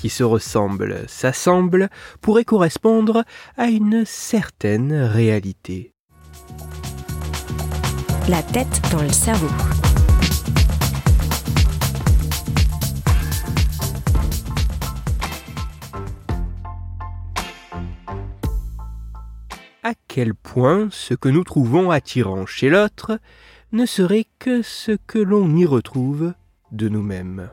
qui se ressemble, s'assemble, pourrait correspondre à une certaine réalité. La tête dans le cerveau. À quel point ce que nous trouvons attirant chez l'autre ne serait que ce que l'on y retrouve de nous-mêmes?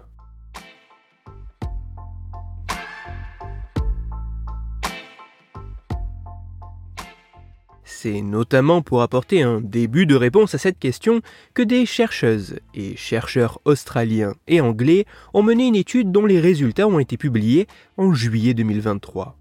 C'est notamment pour apporter un début de réponse à cette question que des chercheuses et chercheurs australiens et anglais ont mené une étude dont les résultats ont été publiés en juillet 2023.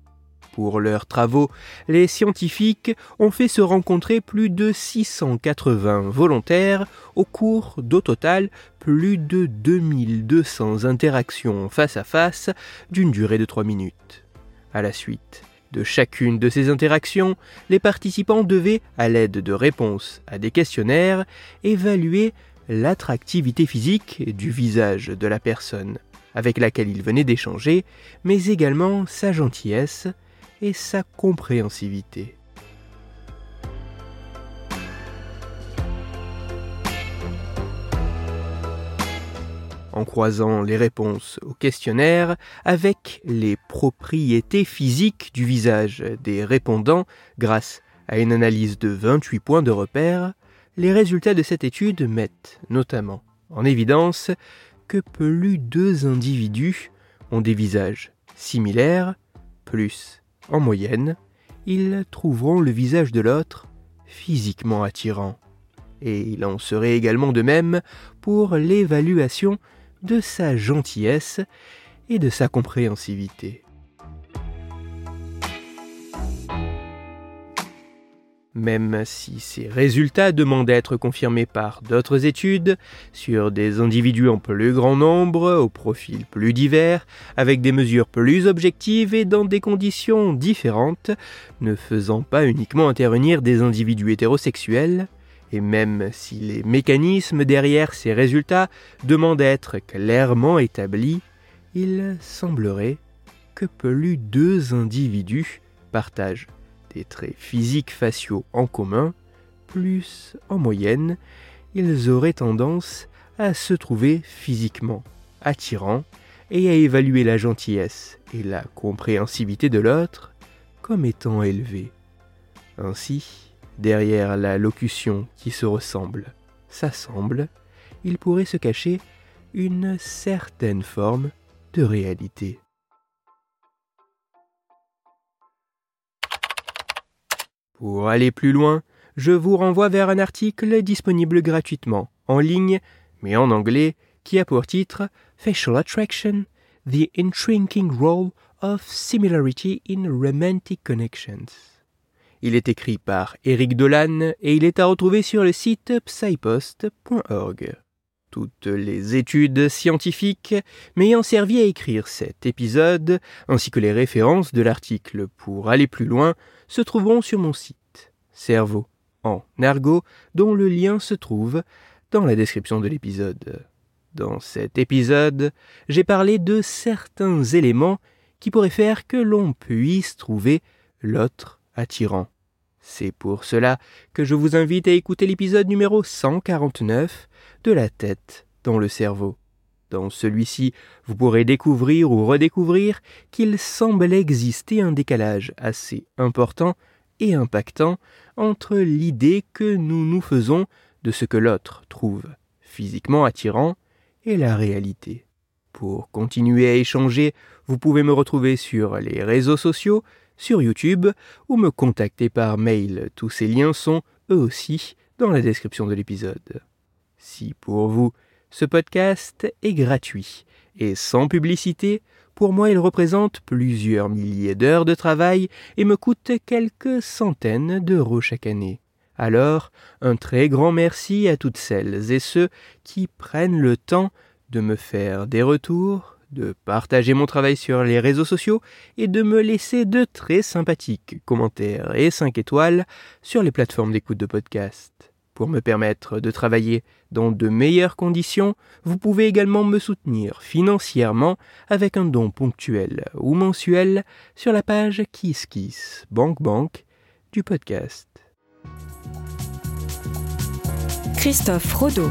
Pour leurs travaux, les scientifiques ont fait se rencontrer plus de 680 volontaires au cours d'au total plus de 2200 interactions face à face d'une durée de 3 minutes. À la suite de chacune de ces interactions, les participants devaient, à l'aide de réponses à des questionnaires, évaluer l'attractivité physique du visage de la personne avec laquelle ils venaient d'échanger, mais également sa gentillesse, et sa compréhensivité. En croisant les réponses au questionnaire avec les propriétés physiques du visage des répondants grâce à une analyse de 28 points de repère, les résultats de cette étude mettent notamment en évidence que plus deux individus ont des visages similaires, plus en moyenne, ils trouveront le visage de l'autre physiquement attirant. Et il en serait également de même pour l'évaluation de sa gentillesse et de sa compréhensivité. Même si ces résultats demandent à être confirmés par d'autres études, sur des individus en plus grand nombre, au profil plus divers, avec des mesures plus objectives et dans des conditions différentes, ne faisant pas uniquement intervenir des individus hétérosexuels, et même si les mécanismes derrière ces résultats demandent à être clairement établis, il semblerait que plus deux individus partagent traits physiques faciaux en commun, plus en moyenne, ils auraient tendance à se trouver physiquement attirants et à évaluer la gentillesse et la compréhensivité de l'autre comme étant élevés. Ainsi, derrière la locution qui se ressemble, s'assemble, il pourrait se cacher une certaine forme de réalité. Pour aller plus loin, je vous renvoie vers un article disponible gratuitement, en ligne, mais en anglais, qui a pour titre Facial Attraction, The Intriguing Role of Similarity in Romantic Connections. Il est écrit par Eric Dolan et il est à retrouver sur le site psypost.org. Toutes les études scientifiques m'ayant servi à écrire cet épisode, ainsi que les références de l'article pour aller plus loin, se trouveront sur mon site, Cerveau en argot, dont le lien se trouve dans la description de l'épisode. Dans cet épisode, j'ai parlé de certains éléments qui pourraient faire que l'on puisse trouver l'autre attirant. C'est pour cela que je vous invite à écouter l'épisode numéro 149 de la tête dans le cerveau. Dans celui-ci, vous pourrez découvrir ou redécouvrir qu'il semble exister un décalage assez important et impactant entre l'idée que nous nous faisons de ce que l'autre trouve physiquement attirant et la réalité. Pour continuer à échanger, vous pouvez me retrouver sur les réseaux sociaux, sur YouTube ou me contacter par mail. Tous ces liens sont, eux aussi, dans la description de l'épisode. Si pour vous, ce podcast est gratuit et sans publicité, Pour moi, il représente plusieurs milliers d'heures de travail et me coûte quelques centaines d'euros chaque année. Alors, un très grand merci à toutes celles et ceux qui prennent le temps de me faire des retours, de partager mon travail sur les réseaux sociaux et de me laisser de très sympathiques commentaires et 5 étoiles sur les plateformes d'écoute de podcast. Pour me permettre de travailler dans de meilleures conditions, vous pouvez également me soutenir financièrement avec un don ponctuel ou mensuel sur la page KissKiss Bank Bank du podcast. Christophe Rodeau.